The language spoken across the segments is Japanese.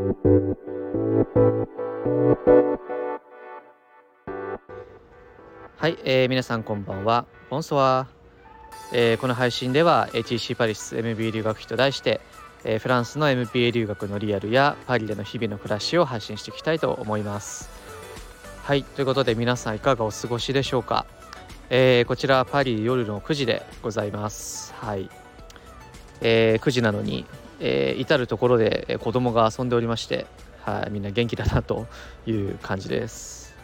はい、えー、皆さんこんばんは。ボンソワえー、この配信では HEC パリス MBA 留学費と題して、えー、フランスの MBA 留学のリアルやパリでの日々の暮らしを配信していきたいと思います。はい、ということで皆さんいかがお過ごしでしょうか。えー、こちらはパリ夜の9時でございます。はい、えー、9時なのに、えー、至る所で子供が遊んでおりまして、はい、みんな元気だなという感じです。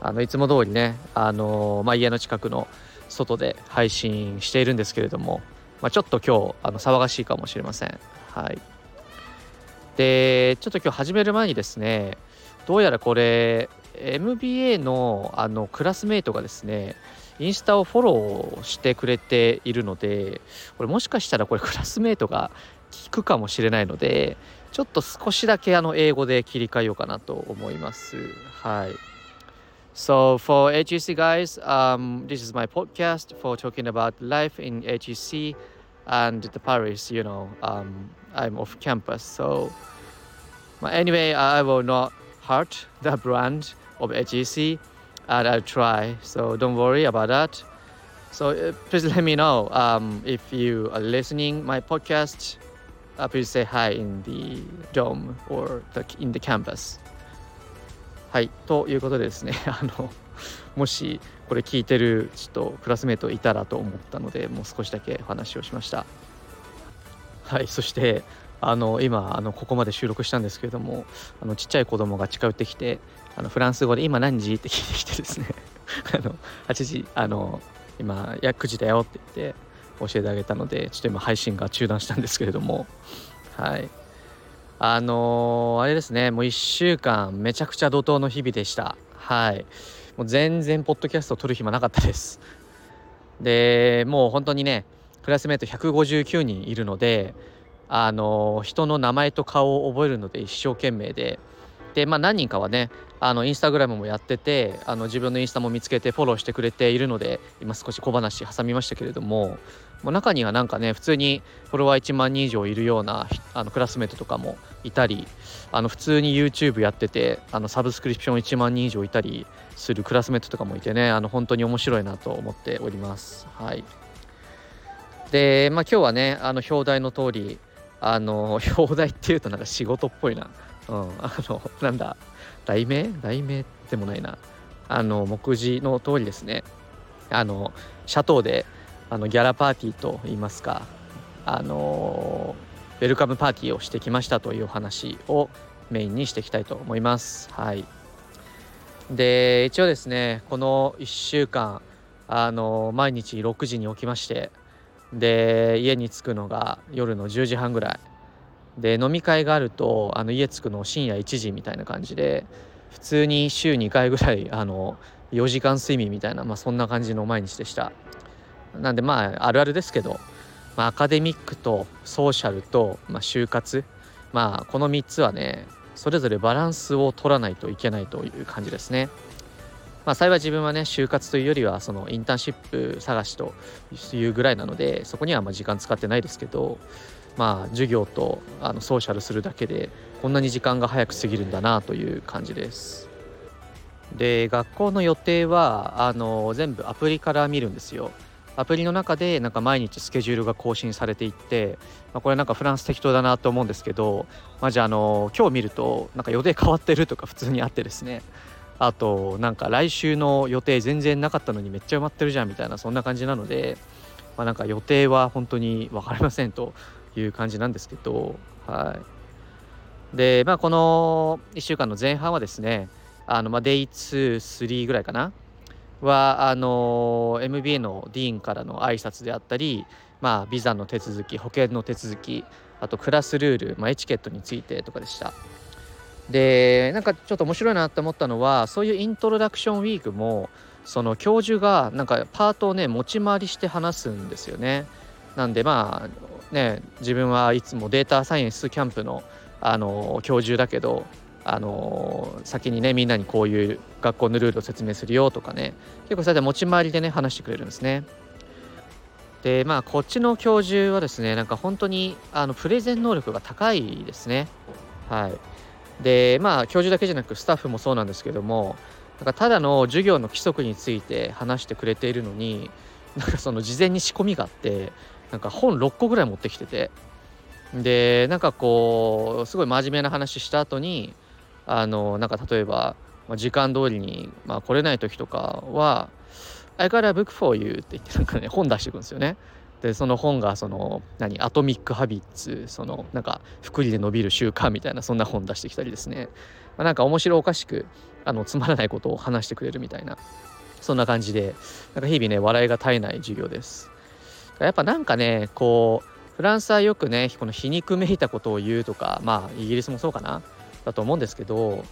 あのいつも通りね、あのまあ、家の近くの外で配信しているんですけれども、まあ、ちょっと今日あの騒がしいかもしれません。はい、でちょっと今日始める前にですねどうやらこれ MBA のあのクラスメートがですねインスタをフォローしてくれているのでこれもしかしたらこれクラスメートが聞くかもしれないのでちょっと少しだけあの英語で切り替えようかなと思います。はい。So for HEC guys, um, this is my podcast for talking about life in HEC and the Paris. You know, um, I'm off campus, so anyway, I will not hurt the brand of HEC, and I'll try. So don't worry about that. So uh, please let me know um, if you are listening my podcast. Uh, please say hi in the dome or the, in the campus. はいということでですね あのもしこれ聞いてるちょっとクラスメートいたらと思ったのでもう少しだけお話をしましたはいそしてあの今あのここまで収録したんですけれどもあのちっちゃい子供が近寄ってきてあのフランス語で「今何時?」って聞いてきてですね あの8時あの今「いや9時だよ」って言って教えてあげたのでちょっと今配信が中断したんですけれども。はい。あのー、あれですね。もう1週間めちゃくちゃ怒涛の日々でした。はい。もう全然ポッドキャストを撮る暇なかったです。でもう本当にねクラスメート159人いるのであのー、人の名前と顔を覚えるので一生懸命で。でまあ何人かはねあのインスタグラムもやっててあの自分のインスタも見つけてフォローしてくれているので今少し小話挟みましたけれどももう中にはなんかね普通にフォロワー1万人以上いるようなあのクラスメートとかもいたりあの普通に YouTube やっててあのサブスクリプション1万人以上いたりするクラスメートとかもいてねあの本当に面白いなと思っております。はい、で、まあ、今日はねあの表題の通りあの表題っていうとなんか仕事っぽいな。うん、あのなんだ題名？題名でもないな。あの目次の通りですね。あのシャトーであのギャラパーティーといいますかあのウェルカムパーティーをしてきましたというお話をメインにしていきたいと思います。はい、で一応ですねこの1週間あの毎日6時に起きましてで家に着くのが夜の10時半ぐらい。で飲み会があるとあの家着くの深夜1時みたいな感じで普通に週2回ぐらいあの4時間睡眠みたいな、まあ、そんな感じの毎日でした。なんでまああるあるですけど、まあ、アカデミックとソーシャルと、まあ、就活まあこの3つはねそれぞれバランスを取らないといけないという感じですね。まあ、幸い自分はね就活というよりはそのインターンシップ探しというぐらいなのでそこにはまあ時間使ってないですけどまあ授業とあのソーシャルするだけでこんなに時間が早く過ぎるんだなという感じです。で学校の予定はあの全部アプリから見るんですよ。アプリの中でなんか毎日スケジュールが更新されていって、まあ、これなんかフランス適当だなと思うんですけど、まあ、じゃああの今日見るとなんか予定変わってるとか普通にあってですねあとなんか来週の予定全然なかったのにめっちゃ埋まってるじゃんみたいなそんな感じなので、まあ、なんか予定は本当に分かりませんという感じなんですけどはい。でまあこの1週間の前半はですねあのまあデイ2、3ぐらいかな？はあの MBA のディーンからの挨拶であったり、まあ、ビザの手続き保険の手続きあとクラスルール、まあ、エチケットについてとかでした。でなんかちょっと面白いなって思ったのはそういうイントロダクションウィークもその教授がなんかパートをね持ち回りして話すんですよねなんでまあね自分はいつもデータサイエンスキャンプのあの教授だけどあの先にねみんなにこういう学校のルールを説明するよとかね結構それで持ち回りでね話してくれるんですね。でまあこっちの教授はですねなんか本当にあのプレゼン能力が高いですね。はい。でまあ教授だけじゃなくスタッフもそうなんですけどもなんかただの授業の規則について話してくれているのになんかその事前に仕込みがあってなんか本6個ぐらい持ってきててでなんかこうすごい真面目な話した後にあのなんか例えば時間通りに、まあ、来れない時とかは「I got a book for you」って言ってなんかね本出してくるんですよね。でその本がその何アトミック・ハビッツそのなんか福利で伸びる習慣みたいなそんな本出してきたりですね、まあ、なんか面白おかしくあのつまらないことを話してくれるみたいなそんな感じでなんか日々ね笑いが絶えない授業ですやっぱなんかねこうフランスはよくねこの皮肉めいたことを言うとかまあイギリスもそうかなだと思うんですけど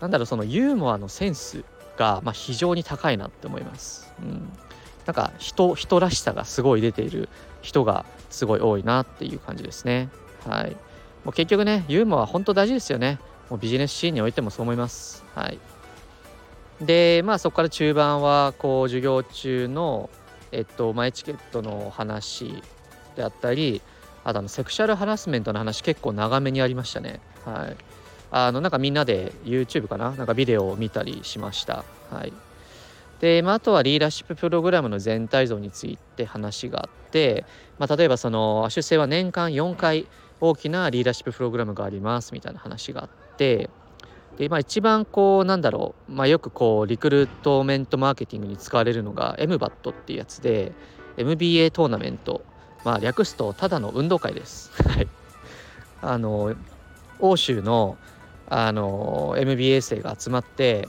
なんだろうそのユーモアのセンスが、まあ、非常に高いなって思います。うん、なんか人人らしさがすごい出ている人がすごい多いなっていう感じですね。はい。もう結局ねユーモアは本当大事ですよね。もうビジネスシーンにおいてもそう思います。はい。でまあそこから中盤はこう授業中のえっと、マイチケットの話であったりあとあのセクシャルハラスメントの話結構長めにありましたね。はい。あのなんかみんなで YouTube かな？なんかビデオを見たりしました。はい。で、まあ、あとはリーダーシッププログラムの全体像について話があって、まあ、例えばその出世は年間4回大きなリーダーシッププログラムがありますみたいな話があってで、まあ、一番こうなんだろう、まあ、よくこうリクルートメントマーケティングに使われるのが MBAT っていうやつで MBA トーナメントまあ、略すとただの運動会です。はい、あの欧州のあの MBA 生が集まって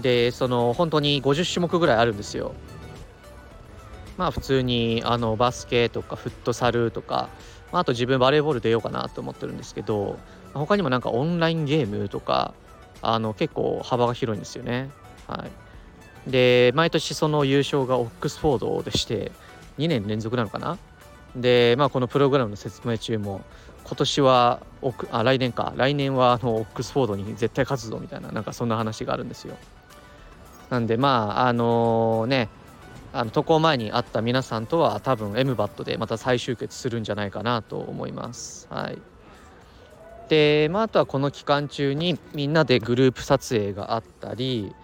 でその本当に50種目ぐらいあるんですよ。まあ普通にあのバスケとかフットサルとか、まあ、あと自分バレーボール出ようかなと思ってるんですけど他にもなんかオンラインゲームとかあの結構幅が広いんですよね。はい、で毎年その優勝がオックスフォードでして2年連続なのかな？で、まあ、このプログラムの説明中も今年はあ来年か来年はあのオックスフォードに絶対勝つぞみたいななんかそんな話があるんですよ。なんでまああのねあの渡航前に会った皆さんとは多分 MBAT でまた再集結するんじゃないかなと思います。はい、で、まあ、あとはこの期間中にみんなでグループ撮影があったり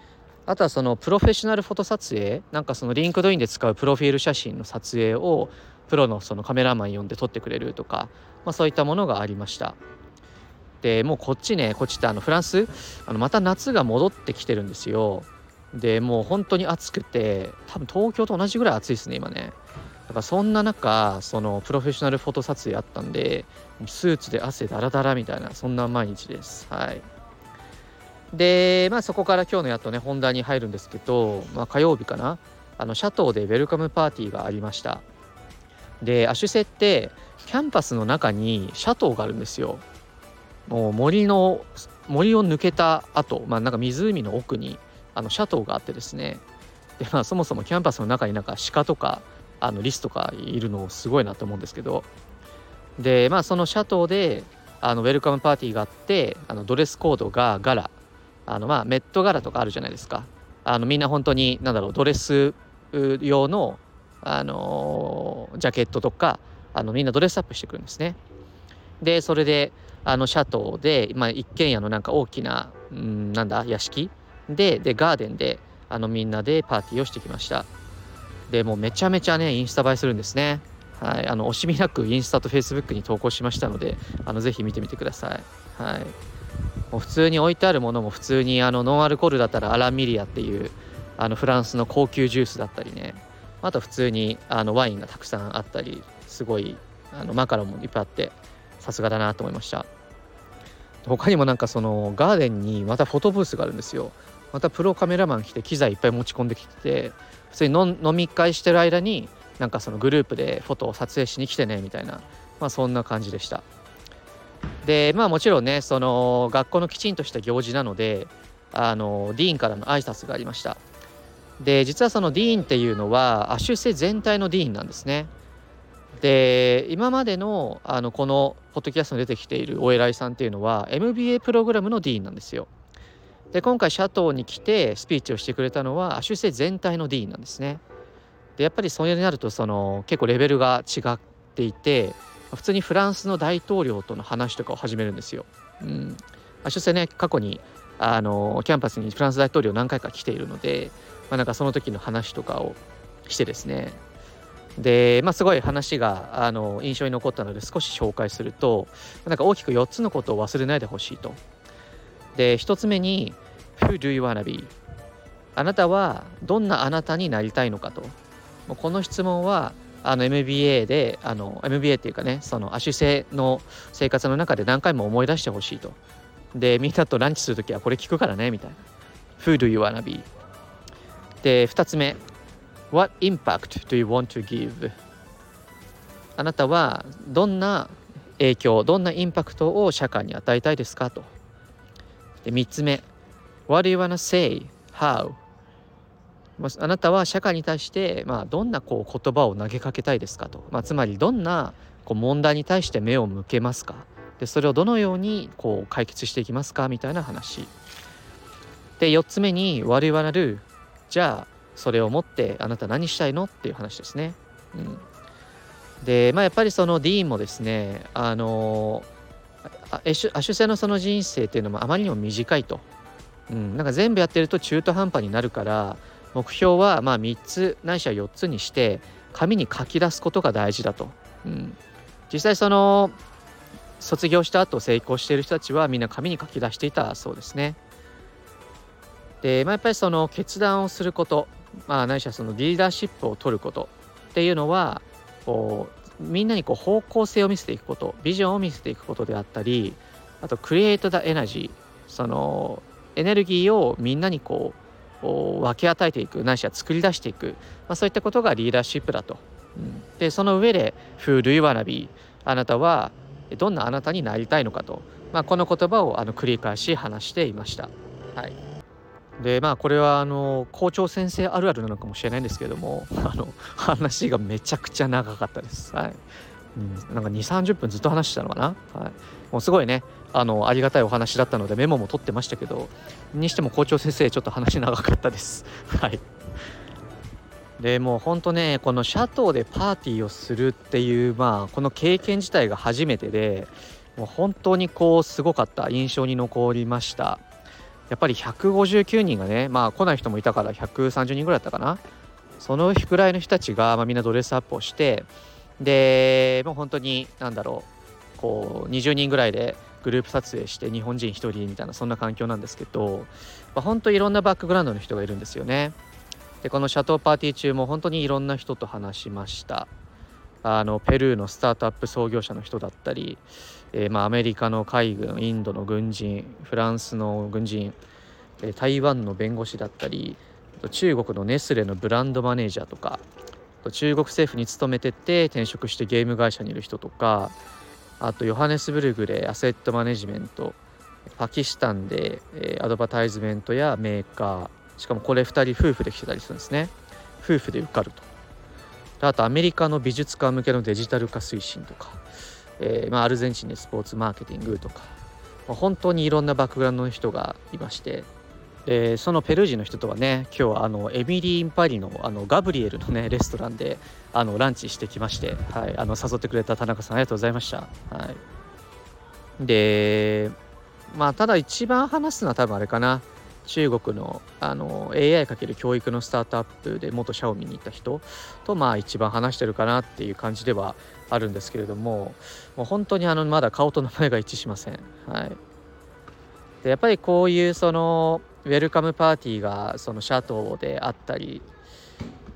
あとはそのプロフェッショナルフォト撮影なんかその LinkedIn で使うプロフィール写真の撮影をプロのそのカメラマン呼んで撮ってくれるとか、まあ、そういったものがありました。でもうこっちねこっちってあのフランスあのまた夏が戻ってきてるんですよ。でもう本当に暑くて多分東京と同じぐらい暑いですね今ね。だからそんな中そのプロフェッショナルフォト撮影あったんでスーツで汗だらだらみたいなそんな毎日です。はい。でまあそこから今日のやっとね本題に入るんですけど、まあ、火曜日かな。あのシャトーでウェルカムパーティーがありました。でアシュセってキャンパスの中にシャトーがあるんですよ。もう森の森を抜けた後、まあなんか湖の奥にあのシャトーがあってですね。でまあそもそもキャンパスの中になんか鹿とかあのリスとかいるのすごいなと思うんですけど。でまあそのシャトーであのウェルカムパーティーがあってあのドレスコードがガラ。あのまあメットガラとかあるじゃないですか。あのみんな本当に何だろうドレス用のあのジャケットとかあのみんなドレスアップしてくるんですね。でそれであのシャトーで、まあ、一軒家のなんか大きな、うん、なんだ屋敷ででガーデンであのみんなでパーティーをしてきました。でもうめちゃめちゃねインスタ映えするんですね。はい。あの惜しみなくインスタとフェイスブックに投稿しましたのであのぜひ見てみてください。はい。もう普通に置いてあるものも普通にあのノンアルコールだったらアラミリアっていうあのフランスの高級ジュースだったりね。あと普通にあのワインがたくさんあったりすごいあのマカロンもいっぱいあってさすがだなと思いました。他にもなんかそのガーデンにまたフォトブースがあるんですよ。またプロカメラマン来て機材いっぱい持ち込んできて普通に飲み会してる間になんかそのグループでフォトを撮影しに来てねみたいなまあそんな感じでしたでまあもちろんねその学校のきちんとした行事なのであのディーンからの挨拶がありましたで実はそのディーンっていうのはアシュセ全体のディーンなんですね。で今までのあのこのポッドキャストに出てきているお偉いさんっていうのは MBA プログラムのディーンなんですよ。で今回シャトーに来てスピーチをしてくれたのはアシュセ全体のディーンなんですね。でやっぱりそれになるとその結構レベルが違っていて普通にフランスの大統領との話とかを始めるんですよ。うん、アシュセね過去にあのキャンパスにフランス大統領何回か来ているので、まあ、なんかその時の話とかをしてですねで、まあ、すごい話があの印象に残ったので少し紹介するとなんか大きく4つのことを忘れないでほしいと。で1つ目に「Who do you wanna be?」あなたはどんなあなたになりたいのかと。もうこの質問はあの MBA であの MBA っていうかねその亜種性の生活の中で何回も思い出してほしいと。でみんなとランチするときはこれ聞くからねみたいな。Who do you wanna be? で2つ目 What impact do you want to give? あなたはどんな影響どんなインパクトを社会に与えたいですかと。で3つ目 What do you wanna say? How? あなたは社会に対して、まあ、どんなこう言葉を投げかけたいですかと、まあ、つまりどんなこう問題に対して目を向けますかでそれをどのようにこう解決していきますかみたいな話で4つ目に「我々るじゃあそれを持ってあなた何したいのっていう話ですね。うん、でまあやっぱりそのディーンもですねあのアシュ性のその人生っていうのもあまりにも短いと。うん、なんか全部やってると中途半端になるから目標はまあ3つないしは4つにして紙に書き出すことが大事だと。うん、実際その卒業した後成功している人たちはみんな紙に書き出していたそうですね。で、まあ、やっぱりその決断をすることまあ、ないしはそのリーダーシップを取ることっていうのはこうみんなにこう方向性を見せていくことビジョンを見せていくことであったりあとクリエイト・ダ・エナジーそのエネルギーをみんなにこう分け与えていくないしは作り出していく、まあ、そういったことがリーダーシップだと。うん、でその上で「フール・イワナビあなたはどんなあなたになりたいのかと、まあ、この言葉をあの繰り返し話していました。はいでまあこれはあの校長先生あるあるなのかもしれないんですけれども あの話がめちゃくちゃ長かったです。はい。うん、なんか2 3 0分ずっと話してたのかな、はい、もうすごいねあのありがたいお話だったのでメモも取ってましたけどにしても校長先生ちょっと話長かったです。はい。でもうほんとねこのシャトーでパーティーをするっていうまあこの経験自体が初めてでもう本当にこうすごかった。印象に残りました。やっぱり159人がねまあ来ない人もいたから130人ぐらいだったかなそのくらいの人たちが、まあ、みんなドレスアップをしてでもう本当に何だろうこう20人ぐらいでグループ撮影して日本人1人みたいなそんな環境なんですけど、まあ、本当いろんなバックグラウンドの人がいるんですよね。でこのシャトーパーティー中も本当にいろんな人と話しました。あのペルーのスタートアップ創業者の人だったり、えー、まあ、アメリカの海軍インドの軍人フランスの軍人、え、台湾の弁護士だったり中国のネスレのブランドマネージャーとか中国政府に勤めてて転職してゲーム会社にいる人とかあとヨハネスブルグでアセットマネジメントパキスタンで、アドバタイズメントやメーカーしかもこれ2人夫婦で来てたりするんですね。夫婦で受かると。あとアメリカの美術家向けのデジタル化推進とか、えー、まあ、アルゼンチンでスポーツマーケティングとか、まあ、本当にいろんなバックグラウンドの人がいましてでそのペルー人の人とはね今日はあのエミリー・インパリのあのガブリエルのねレストランであのランチしてきまして、はい、あの誘ってくれた田中さんありがとうございました。はい、でまあただ一番話すのは多分あれかな中国のあの AI かける教育のスタートアップで元シャオミに行った人とまあ一番話してるかなっていう感じではあるんですけれどももう本当にあのまだ顔と名前が一致しません。はい、でやっぱりこういうそのウェルカムパーティーがそのシャトーであったり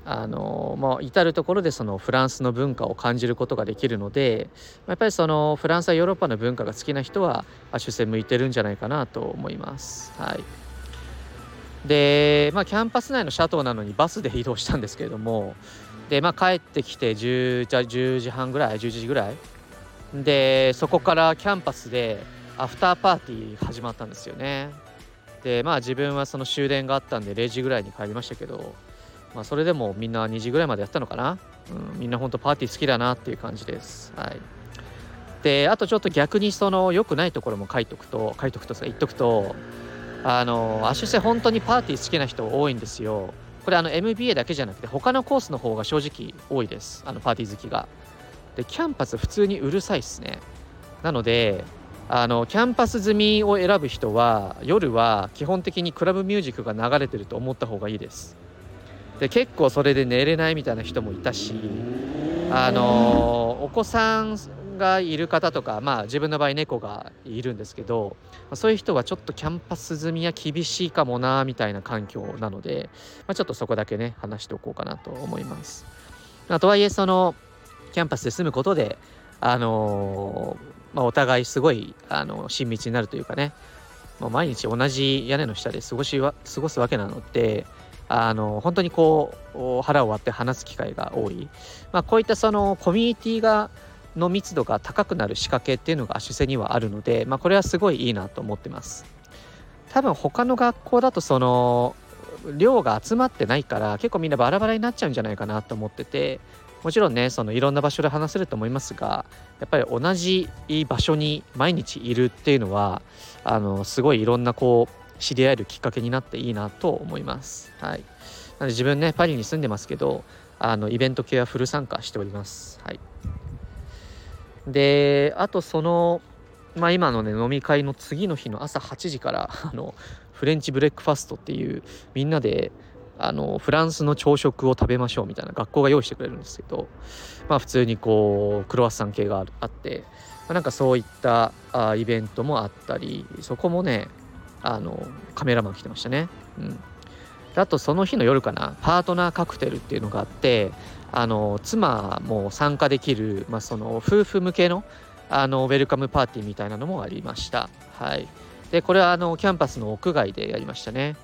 あのまあ、至る所でそのフランスの文化を感じることができるのでやっぱりそのフランスやヨーロッパの文化が好きな人は HEC向いてるんじゃないかなと思います。はいで、まあ、キャンパス内のシャトーなのにバスで移動したんですけれどもで、まあ、帰ってきて 10, 10時半ぐらい11時ぐらい。でそこからキャンパスでアフターパーティー始まったんですよね。でまあ自分はその終電があったんで0時ぐらいに帰りましたけど、まあ、それでもみんな2時ぐらいまでやったのかな、うん、みんな本当パーティー好きだなっていう感じです。はい。であとちょっと逆にその良くないところも書いとくと書いとくと言っとくとあのアシュセ本当にパーティー好きな人多いんですよ。これあの MBA だけじゃなくて他のコースの方が正直多いです。あのパーティー好きが。でキャンパス普通にうるさいっすね。なのであのキャンパス住みを選ぶ人は夜は基本的にクラブミュージックが流れてると思った方がいいです。で結構それで寝れないみたいな人もいたしあのお子さんがいる方とかまあ自分の場合猫がいるんですけどそういう人はちょっとキャンパス住みは厳しいかもなみたいな環境なので、まあ、ちょっとそこだけね話しておこうかなと思います。まあ、とはいえそのキャンパスで住むことであのーまあ、お互いすごいあの親密になるというかね、もう毎日同じ屋根の下で過ごしは過ごすわけなので、あの本当にこう腹を割って話す機会が多い、まあ、こういったそのコミュニティがの密度が高くなる仕掛けっていうのが主世にはあるので、まあ、これはすごいいいなと思ってます多分他の学校だとその量が集まってないから結構みんなバラバラになっちゃうんじゃないかなと思っててもちろんねそのいろんな場所で話せると思いますがやっぱり同じ場所に毎日いるっていうのはあのすごいいろんなこう知り合えるきっかけになっていいなと思います。はい、なので自分ねパリに住んでますけどあのイベント系はフル参加しております。はい、であとそのまあ、今のね飲み会の次の日の朝8時から あのフレンチブレックファストっていうみんなであのフランスの朝食を食べましょうみたいな学校が用意してくれるんですけどまあ普通にこうクロワッサン系があって、まあ、なんかそういったあイベントもあったりそこもねあのカメラマン来てましたね。うん。あとその日の夜かなパートナーカクテルっていうのがあってあの妻も参加できる、まあ、その夫婦向けのあのウェルカムパーティーみたいなのもありました。はい。でこれはあのキャンパスの屋外でやりましたね。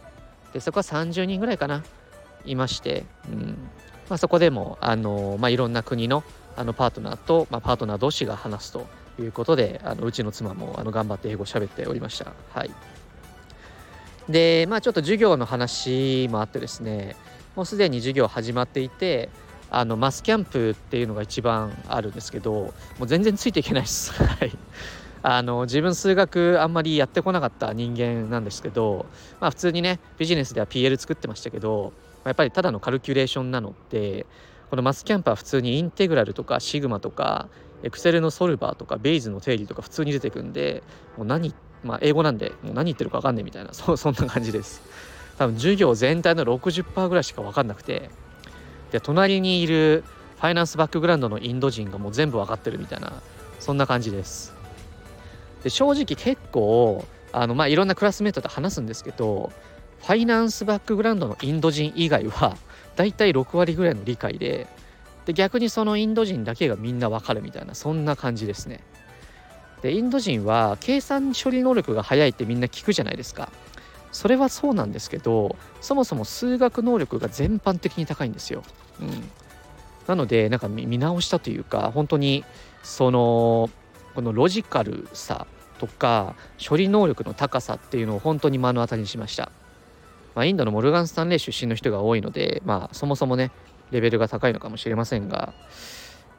でそこは30人ぐらいかないまして、うん。まあ、そこでもあの、まあ、いろんな国のあのパートナーと、まあ、パートナー同士が話すということであのうちの妻もあの頑張って英語喋っておりました。はい、でまあちょっと授業の話もあってですねもうすでに授業始まっていてあのマスキャンプっていうのが一番あるんですけどもう全然ついていけないです。はいあの自分数学あんまりやってこなかった人間なんですけど、まあ、普通にねビジネスでは PL 作ってましたけどやっぱりただのカルキュレーションなのでこのマスキャンプは普通にインテグラルとかシグマとかエクセルのソルバーとかベイズの定理とか普通に出てくんでもう何まあ英語なんでもう何言ってるか分かんないみたいなそ そんな感じです多分授業全体の60%ぐらいしか分かんなくてで隣にいるファイナンスバックグラウンドのインド人がもう全部分かってるみたいなそんな感じです。で正直結構あのまあいろんなクラスメートと話すんですけどファイナンスバックグラウンドのインド人以外はだいたい6割ぐらいの理解でで逆にそのインド人だけがみんなわかるみたいなそんな感じですね。でインド人は計算処理能力が速いってみんな聞くじゃないですか。それはそうなんですけどそもそも数学能力が全般的に高いんですよ、うん、なのでなんか見直したというか本当にそのこのロジカルさとか処理能力の高さっていうのを本当に目の当たりにしました。まあ、インドのモルガン・スタンレー出身の人が多いので、まあ、そもそもねレベルが高いのかもしれませんが、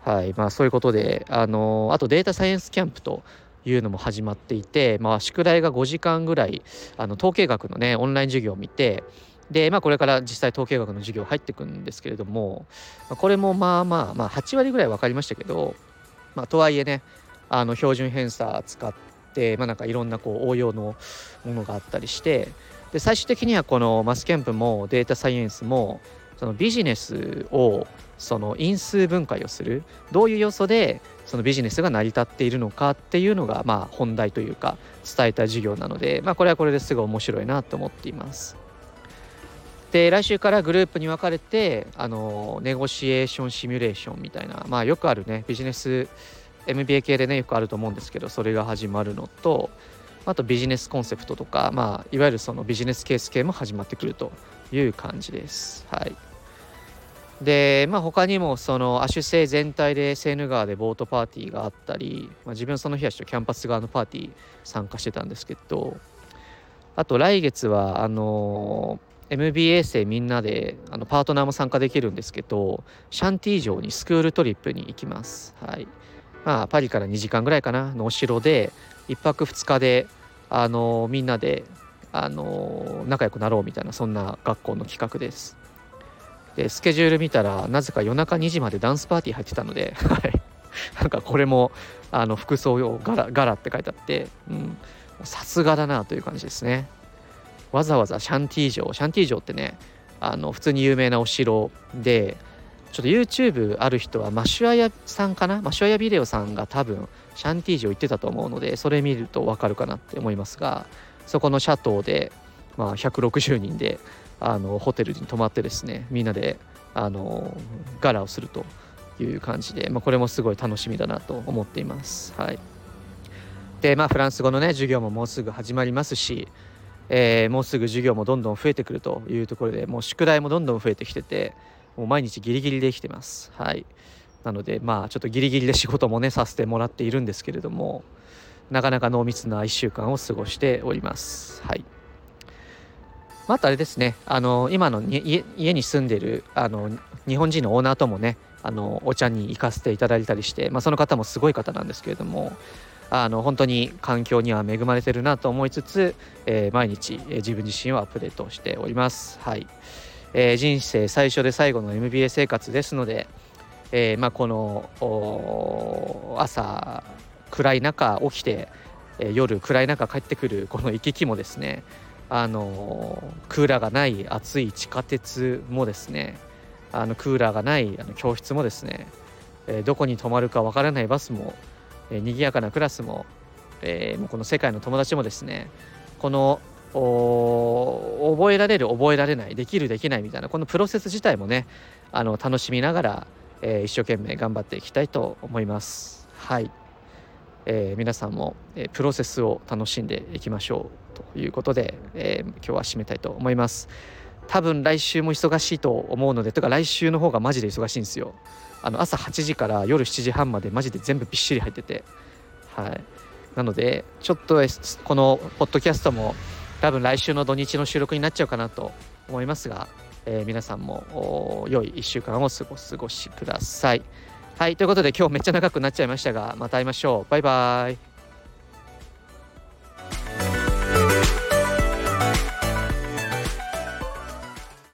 はい。まあ、そういうことであのあとデータサイエンスキャンプというのも始まっていて、まあ、宿題が5時間ぐらいあの統計学のねオンライン授業を見てで、まあ、これから実際統計学の授業入っていくんですけれどもこれもまあまあまあ8割ぐらい分かりましたけど、まあ、とはいえねあの標準偏差使って、まあ、なんかいろんなこう応用のものがあったりしてで最終的にはこのマスキャンプもデータサイエンスもそのビジネスをその因数分解をするどういう要素でそのビジネスが成り立っているのかっていうのがまあ本題というか伝えた授業なので、まあ、これはこれですごい面白いなと思っています。で来週からグループに分かれてあのネゴシエーションシミュレーションみたいなまあよくあるねビジネス MBA 系でねよくあると思うんですけどそれが始まるのとあとビジネスコンセプトとか、まあ、いわゆるそのビジネスケース系も始まってくるという感じです。はい、で、まあ、他にもその亜種性全体でセーヌ川でボートパーティーがあったり、まあ、自分その日はちょっとキャンパス側のパーティー参加してたんですけどあと来月はあの MBA 生みんなであのパートナーも参加できるんですけどシャンティ城にスクールトリップに行きます。はいまあ、パリから2時間ぐらいかなのお城で1泊2日であのみんなであの仲良くなろうみたいなそんな学校の企画です。でスケジュール見たらなぜか夜中2時までダンスパーティー入ってたので、はい、なんかこれもあの服装用柄柄って書いてあってさすがだなという感じですね。わざわざシャンティ城シャンティ城ってねあの普通に有名なお城でちょっと YouTube ある人はマシュアヤさんかな？マシュアヤビデオさんが多分シャンティー城行ってたと思うのでそれ見ると分かるかなって思いますがそこのシャトーで、まあ、160人であのホテルに泊まってですねみんなであのガラをするという感じで、まあ、これもすごい楽しみだなと思っています。はい、でまあフランス語のね授業ももうすぐ始まりますし、えー、もうすぐ授業もどんどん増えてくるというところでもう宿題もどんどん増えてきててもう毎日ギリギリできてます。はいなのでまあちょっとギリギリで仕事もねさせてもらっているんですけれどもなかなか濃密な1週間を過ごしております。はいまたあれですねあの今の家に住んでるあの日本人のオーナーともねあのお茶に行かせていただいたりして、まあ、その方もすごい方なんですけれどもあの本当に環境には恵まれてるなと思いつつ、えー、毎日、えー、自分自身をアップデートしております。はいえー、人生最初で最後の MBA 生活ですので、えーまあ、この朝暗い中起きて、え、夜暗い中帰ってくるこの行き来もですねあのクーラーがない暑い地下鉄もですねあのクーラーがないあの教室もですね、え、どこに泊まるかわからないバスも、えー、賑やかなクラスも,、え、もうこの世界の友達もですねこの覚えられる覚えられないできるできないみたいなこのプロセス自体もねあの楽しみながら、えー、一生懸命頑張っていきたいと思います。はい、えー、皆さんも、えー、プロセスを楽しんでいきましょうということで、え今日は締めたいと思います。多分来週も忙しいと思うのでとか来週の方がマジで忙しいんですよ。あの朝8時から夜7時半までマジで全部びっしり入っててはいなのでちょっとこのポッドキャストも多分来週の土日の収録になっちゃうかなと思いますが、え、皆さんも良い1週間を過ご過ごしください。はい、ということで今日めっちゃ長くなっちゃいましたが、また会いましょう。バイバーイ。